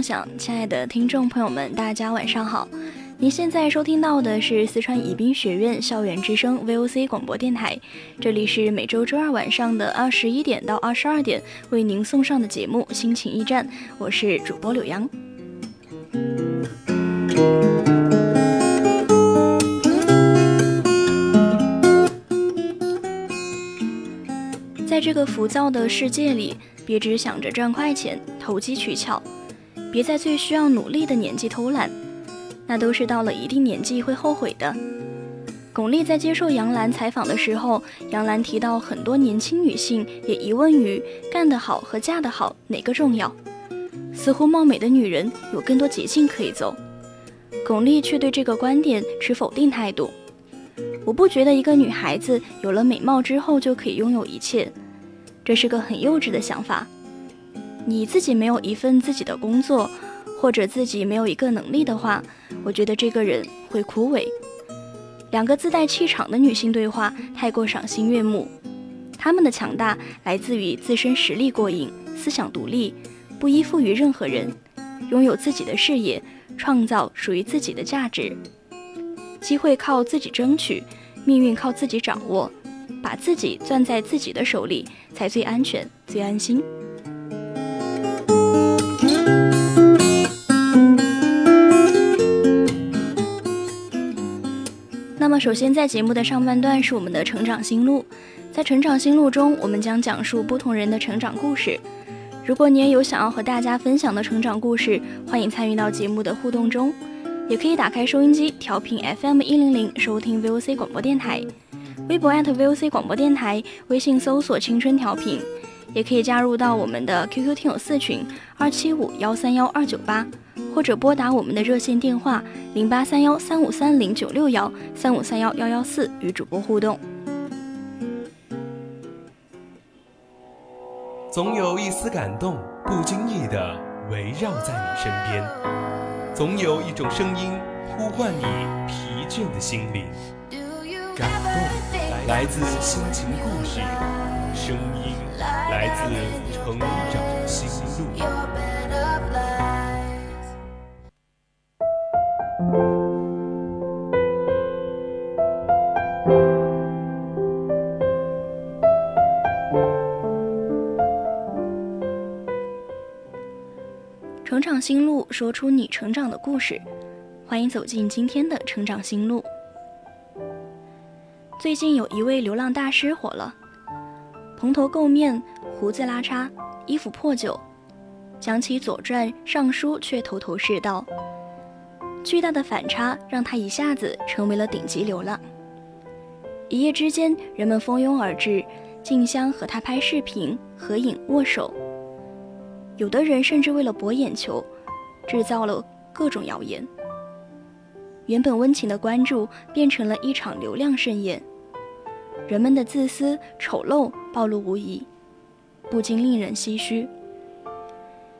频与您共享，亲爱的听众朋友们，大家晚上好。您现在收听到的是四川宜宾学院校园之声 VOC 广播电台，这里是每周周二晚上的二十一点到二十二点为您送上的节目《心情驿站》，我是主播柳阳。在这个浮躁的世界里。别只想着赚快钱、投机取巧，别在最需要努力的年纪偷懒，那都是到了一定年纪会后悔的。巩俐在接受杨澜采访的时候，杨澜提到很多年轻女性也疑问于干得好和嫁得好哪个重要，似乎貌美的女人有更多捷径可以走。巩俐却对这个观点持否定态度。我不觉得一个女孩子有了美貌之后就可以拥有一切。这是个很幼稚的想法。你自己没有一份自己的工作，或者自己没有一个能力的话，我觉得这个人会枯萎。两个自带气场的女性对话太过赏心悦目，她们的强大来自于自身实力过硬、思想独立，不依附于任何人，拥有自己的事业，创造属于自己的价值。机会靠自己争取，命运靠自己掌握。把自己攥在自己的手里，才最安全、最安心。那么，首先在节目的上半段是我们的成长心路，在成长心路中，我们将讲述不同人的成长故事。如果你也有想要和大家分享的成长故事，欢迎参与到节目的互动中，也可以打开收音机调频 FM 一零零，收听 VOC 广播电台。微博 @VOC 广播电台，微信搜索“青春调频”，也可以加入到我们的 QQ 听友四群二七五幺三幺二九八，或者拨打我们的热线电话零八三幺三五三零九六幺三五三幺幺幺四与主播互动。总有一丝感动，不经意的围绕在你身边；总有一种声音呼唤你疲倦的心灵。感动。来自心情故事，声音来自成长心路。成长心路，说出你成长的故事。欢迎走进今天的成长心路。最近有一位流浪大师火了，蓬头垢面，胡子拉碴，衣服破旧，讲起《左传》《尚书》却头头是道。巨大的反差让他一下子成为了顶级流浪。一夜之间，人们蜂拥而至，竞相和他拍视频、合影、握手。有的人甚至为了博眼球，制造了各种谣言。原本温情的关注变成了一场流量盛宴。人们的自私丑陋暴露无遗，不禁令人唏嘘。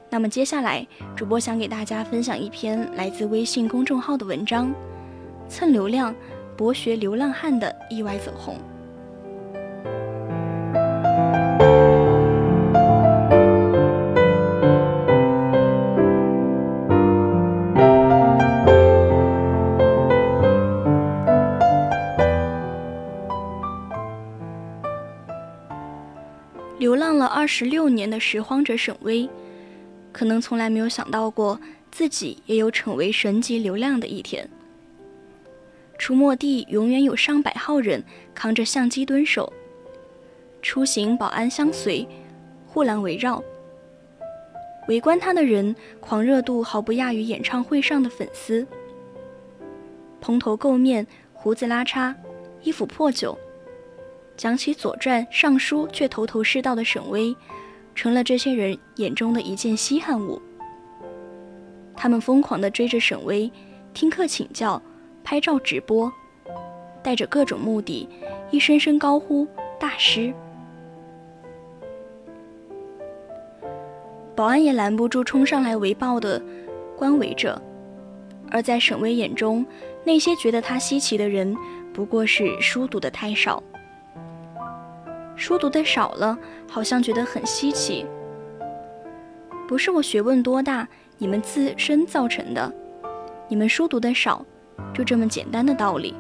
那么接下来，主播想给大家分享一篇来自微信公众号的文章：蹭流量，博学流浪汉的意外走红。十六年的拾荒者沈巍，可能从来没有想到过自己也有成为神级流量的一天。出没地永远有上百号人扛着相机蹲守，出行保安相随，护栏围绕。围观他的人狂热度毫不亚于演唱会上的粉丝。蓬头垢面，胡子拉碴，衣服破旧。讲起《左传》《尚书》，却头头是道的沈巍，成了这些人眼中的一件稀罕物。他们疯狂地追着沈巍，听课请教，拍照直播，带着各种目的，一声声高呼“大师”。保安也拦不住冲上来围抱的观围者，而在沈巍眼中，那些觉得他稀奇的人，不过是书读的太少。书读的少了，好像觉得很稀奇。不是我学问多大，你们自身造成的，你们书读的少，就这么简单的道理。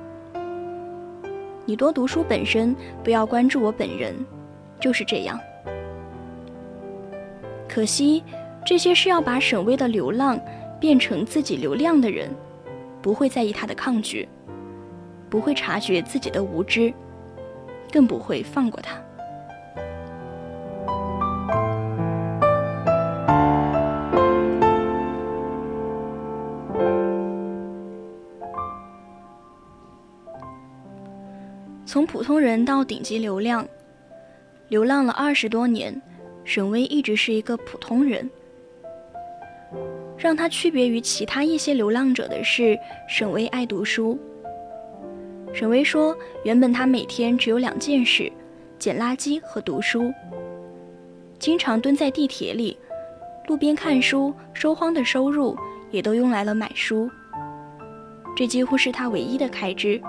你多读书本身，不要关注我本人，就是这样。可惜，这些是要把沈巍的流浪变成自己流量的人，不会在意他的抗拒，不会察觉自己的无知，更不会放过他。从普通人到顶级流量，流浪了二十多年，沈巍一直是一个普通人。让他区别于其他一些流浪者的是，沈巍爱读书。沈巍说，原本他每天只有两件事：捡垃圾和读书。经常蹲在地铁里、路边看书，收荒的收入也都用来了买书。这几乎是他唯一的开支。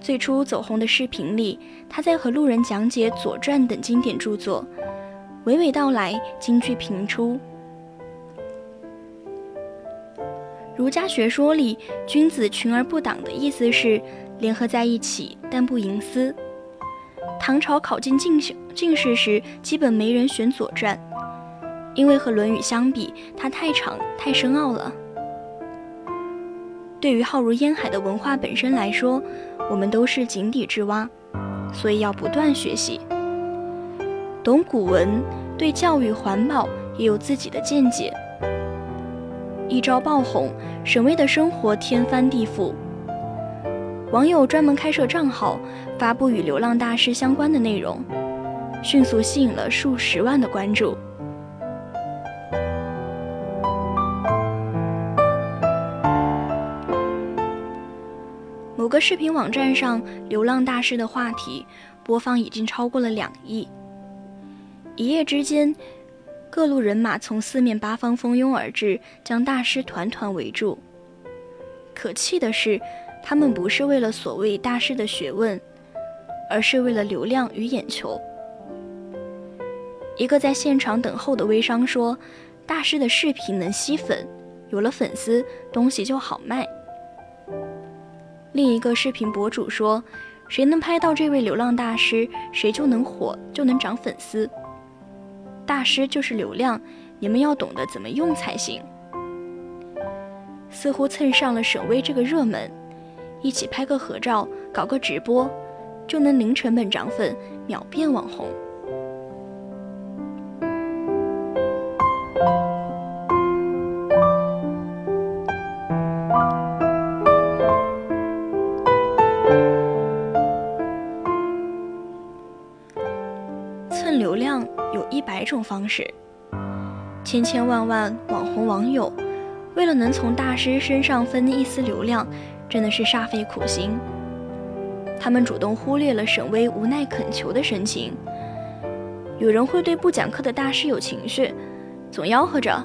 最初走红的视频里，他在和路人讲解《左传》等经典著作，娓娓道来，金句频出。儒家学说里，君子群而不党的意思是联合在一起，但不营私。唐朝考进进进士时，基本没人选《左传》，因为和《论语》相比，它太长太深奥了。对于浩如烟海的文化本身来说，我们都是井底之蛙，所以要不断学习。懂古文，对教育环保也有自己的见解。一朝爆红，沈巍的生活天翻地覆。网友专门开设账号，发布与流浪大师相关的内容，迅速吸引了数十万的关注。某个视频网站上，流浪大师的话题播放已经超过了两亿。一夜之间，各路人马从四面八方蜂拥而至，将大师团团围住。可气的是，他们不是为了所谓大师的学问，而是为了流量与眼球。一个在现场等候的微商说：“大师的视频能吸粉，有了粉丝，东西就好卖。”另一个视频博主说：“谁能拍到这位流浪大师，谁就能火，就能涨粉丝。大师就是流量，你们要懂得怎么用才行。”似乎蹭上了沈巍这个热门，一起拍个合照，搞个直播，就能零成本涨粉，秒变网红。方式，千千万万网红网友，为了能从大师身上分一丝流量，真的是煞费苦心。他们主动忽略了沈巍无奈恳求的神情。有人会对不讲课的大师有情绪，总吆喝着：“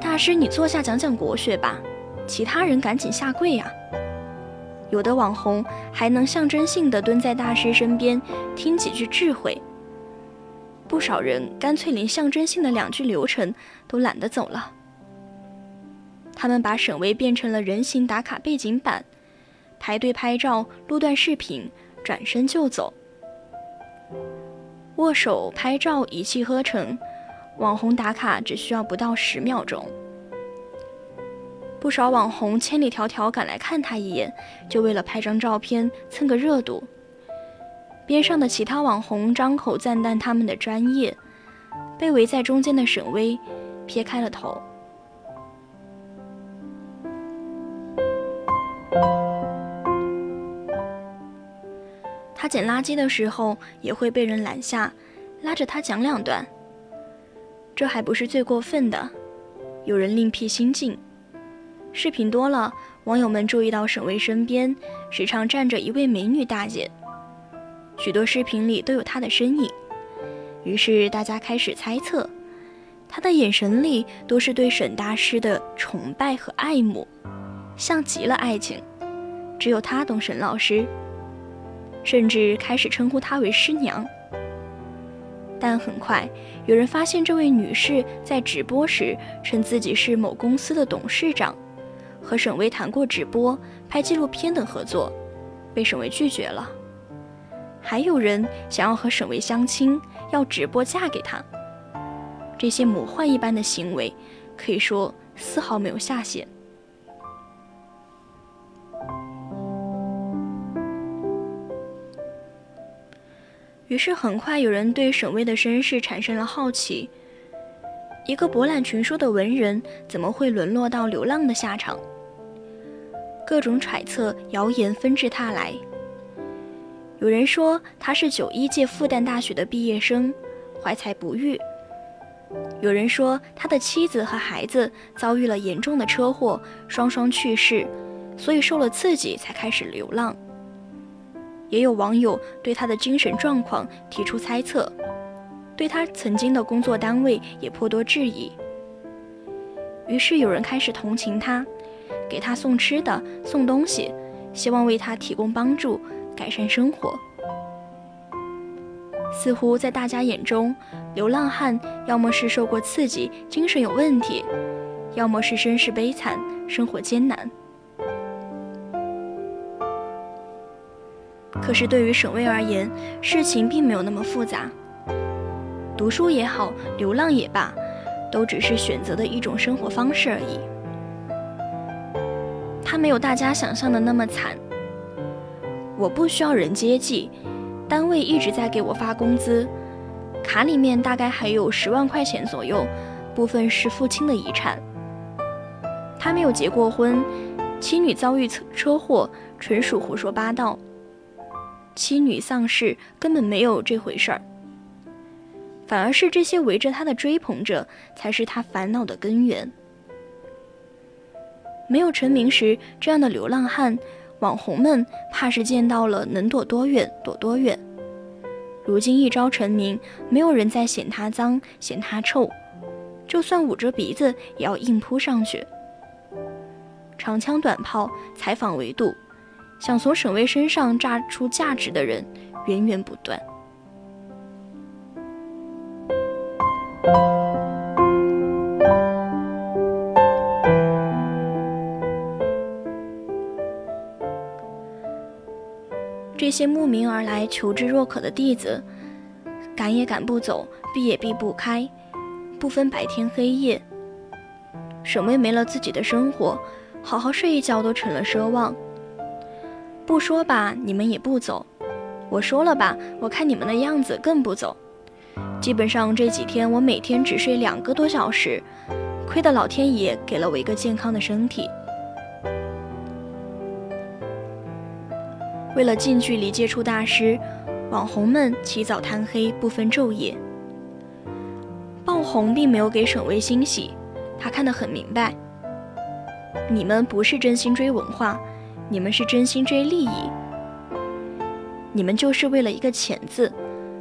大师，你坐下讲讲国学吧。”其他人赶紧下跪呀。有的网红还能象征性的蹲在大师身边听几句智慧。不少人干脆连象征性的两句流程都懒得走了。他们把沈巍变成了人形打卡背景板，排队拍照、录段视频，转身就走。握手、拍照一气呵成，网红打卡只需要不到十秒钟。不少网红千里迢迢赶来看他一眼，就为了拍张照片蹭个热度。边上的其他网红张口赞叹他们的专业，被围在中间的沈巍撇开了头。他捡垃圾的时候也会被人拦下，拉着他讲两段。这还不是最过分的，有人另辟蹊径。视频多了，网友们注意到沈巍身边时常站着一位美女大姐，许多视频里都有她的身影。于是大家开始猜测，她的眼神里都是对沈大师的崇拜和爱慕，像极了爱情。只有她懂沈老师，甚至开始称呼她为师娘。但很快，有人发现这位女士在直播时称自己是某公司的董事长。和沈巍谈过直播、拍纪录片等合作，被沈巍拒绝了。还有人想要和沈巍相亲，要直播嫁给他。这些魔幻一般的行为，可以说丝毫没有下限。于是，很快有人对沈巍的身世产生了好奇：一个博览群书的文人，怎么会沦落到流浪的下场？各种揣测、谣言纷至沓来。有人说他是九一届复旦大学的毕业生，怀才不遇；有人说他的妻子和孩子遭遇了严重的车祸，双双去世，所以受了刺激才开始流浪。也有网友对他的精神状况提出猜测，对他曾经的工作单位也颇多质疑。于是有人开始同情他。给他送吃的、送东西，希望为他提供帮助，改善生活。似乎在大家眼中，流浪汉要么是受过刺激，精神有问题，要么是身世悲惨，生活艰难。可是对于沈巍而言，事情并没有那么复杂。读书也好，流浪也罢，都只是选择的一种生活方式而已。他没有大家想象的那么惨。我不需要人接济，单位一直在给我发工资，卡里面大概还有十万块钱左右，部分是父亲的遗产。他没有结过婚，妻女遭遇车车祸，纯属胡说八道。妻女丧事根本没有这回事儿，反而是这些围着他的追捧者才是他烦恼的根源。没有成名时，这样的流浪汉，网红们怕是见到了能躲多远躲多远。如今一朝成名，没有人再嫌他脏嫌他臭，就算捂着鼻子也要硬扑上去。长枪短炮，采访围堵，想从沈巍身上榨出价值的人源源不断。这些慕名而来、求知若渴的弟子，赶也赶不走，避也避不开，不分白天黑夜。沈巍没了自己的生活，好好睡一觉都成了奢望。不说吧，你们也不走；我说了吧，我看你们的样子更不走。基本上这几天，我每天只睡两个多小时，亏得老天爷给了我一个健康的身体。为了近距离接触大师，网红们起早贪黑，不分昼夜。爆红并没有给沈巍欣喜，他看得很明白。你们不是真心追文化，你们是真心追利益。你们就是为了一个钱字，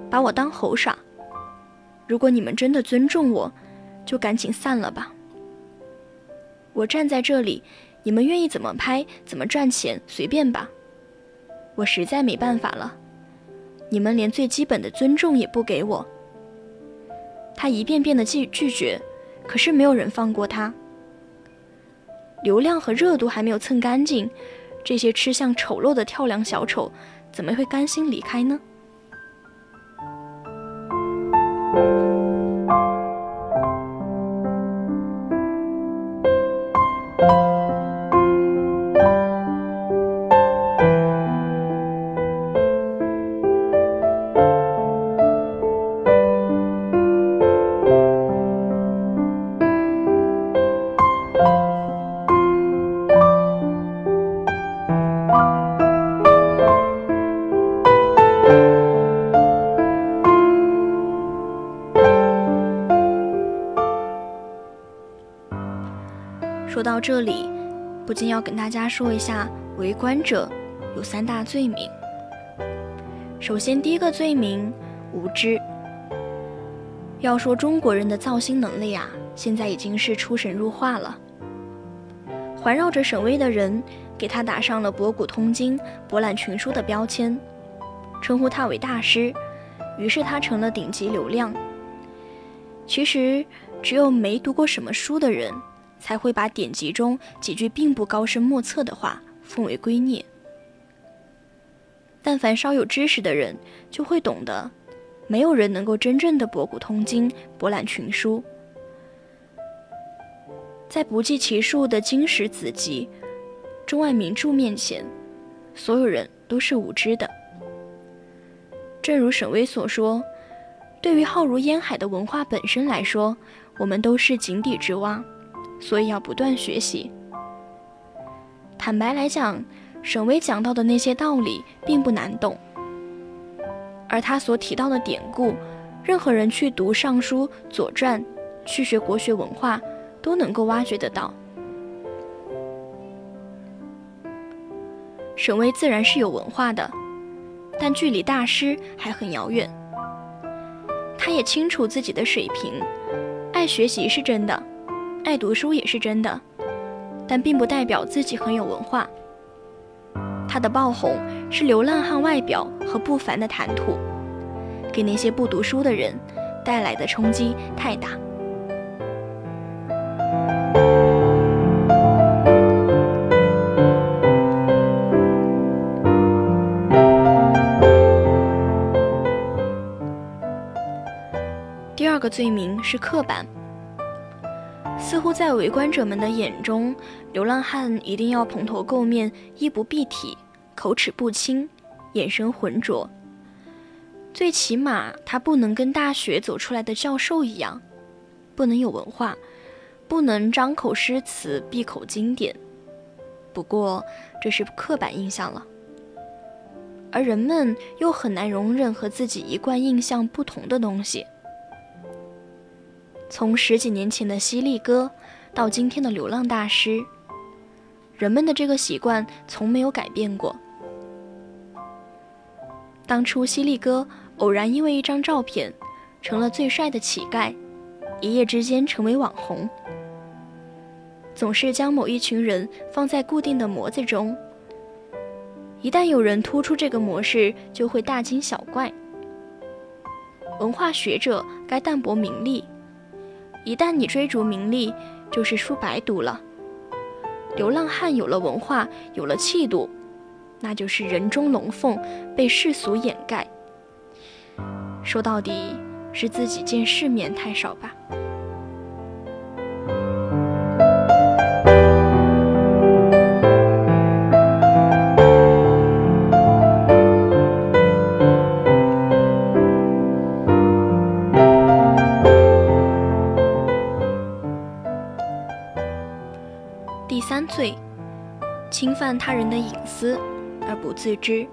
把我当猴耍。如果你们真的尊重我，就赶紧散了吧。我站在这里，你们愿意怎么拍，怎么赚钱，随便吧。我实在没办法了，你们连最基本的尊重也不给我。他一遍遍的拒拒绝，可是没有人放过他。流量和热度还没有蹭干净，这些吃相丑陋的跳梁小丑怎么会甘心离开呢？到这里，不禁要跟大家说一下，围观者有三大罪名。首先，第一个罪名无知。要说中国人的造星能力啊，现在已经是出神入化了。环绕着沈巍的人，给他打上了博古通今、博览群书的标签，称呼他为大师，于是他成了顶级流量。其实，只有没读过什么书的人。才会把典籍中几句并不高深莫测的话奉为圭臬。但凡稍有知识的人就会懂得，没有人能够真正的博古通今、博览群书。在不计其数的经史子集、中外名著面前，所有人都是无知的。正如沈巍所说：“对于浩如烟海的文化本身来说，我们都是井底之蛙。”所以要不断学习。坦白来讲，沈巍讲到的那些道理并不难懂，而他所提到的典故，任何人去读《尚书》《左传》，去学国学文化，都能够挖掘得到。沈巍自然是有文化的，但距离大师还很遥远。他也清楚自己的水平，爱学习是真的。爱读书也是真的，但并不代表自己很有文化。他的爆红是流浪汉外表和不凡的谈吐，给那些不读书的人带来的冲击太大。第二个罪名是刻板。似乎在围观者们的眼中，流浪汉一定要蓬头垢面、衣不蔽体、口齿不清、眼神浑浊。最起码，他不能跟大学走出来的教授一样，不能有文化，不能张口诗词、闭口经典。不过，这是刻板印象了，而人们又很难容忍和自己一贯印象不同的东西。从十几年前的犀利哥，到今天的流浪大师，人们的这个习惯从没有改变过。当初犀利哥偶然因为一张照片，成了最帅的乞丐，一夜之间成为网红。总是将某一群人放在固定的模子中，一旦有人突出这个模式，就会大惊小怪。文化学者该淡泊名利。一旦你追逐名利，就是书白读了。流浪汉有了文化，有了气度，那就是人中龙凤，被世俗掩盖。说到底，是自己见世面太少吧。罪，侵犯他人的隐私而不自知。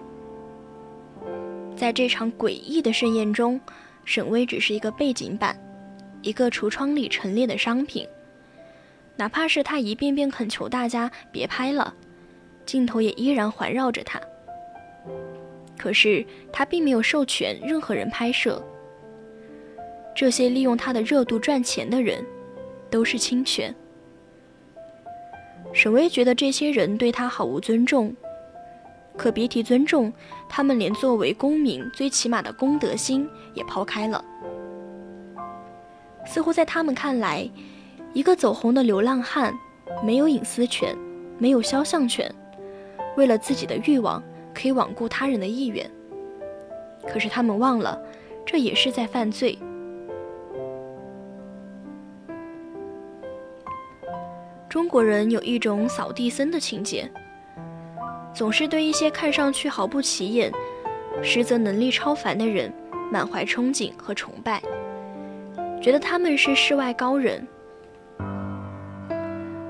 在这场诡异的盛宴中，沈巍只是一个背景板，一个橱窗里陈列的商品。哪怕是他一遍遍恳求大家别拍了，镜头也依然环绕着他。可是他并没有授权任何人拍摄。这些利用他的热度赚钱的人，都是侵权。沈巍觉得这些人对他毫无尊重，可别提尊重，他们连作为公民最起码的公德心也抛开了。似乎在他们看来，一个走红的流浪汉没有隐私权，没有肖像权，为了自己的欲望可以罔顾他人的意愿。可是他们忘了，这也是在犯罪。中国人有一种扫地僧的情节，总是对一些看上去毫不起眼，实则能力超凡的人满怀憧憬和崇拜，觉得他们是世外高人。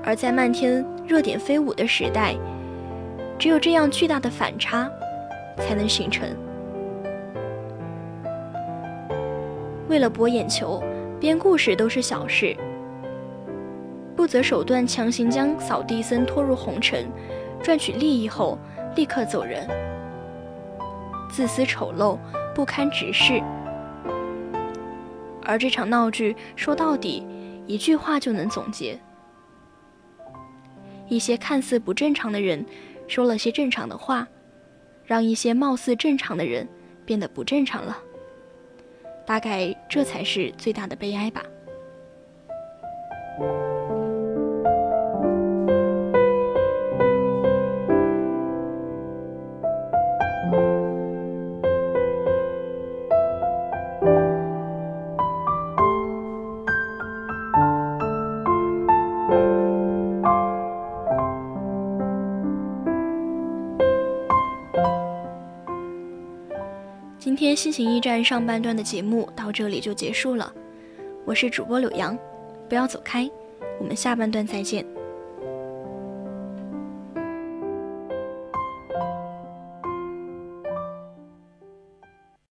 而在漫天热点飞舞的时代，只有这样巨大的反差，才能形成。为了博眼球，编故事都是小事。不择手段强行将扫地僧拖入红尘，赚取利益后立刻走人，自私丑陋，不堪直视。而这场闹剧说到底，一句话就能总结：一些看似不正常的人说了些正常的话，让一些貌似正常的人变得不正常了。大概这才是最大的悲哀吧。心情驿站上半段的节目到这里就结束了，我是主播柳阳，不要走开，我们下半段再见。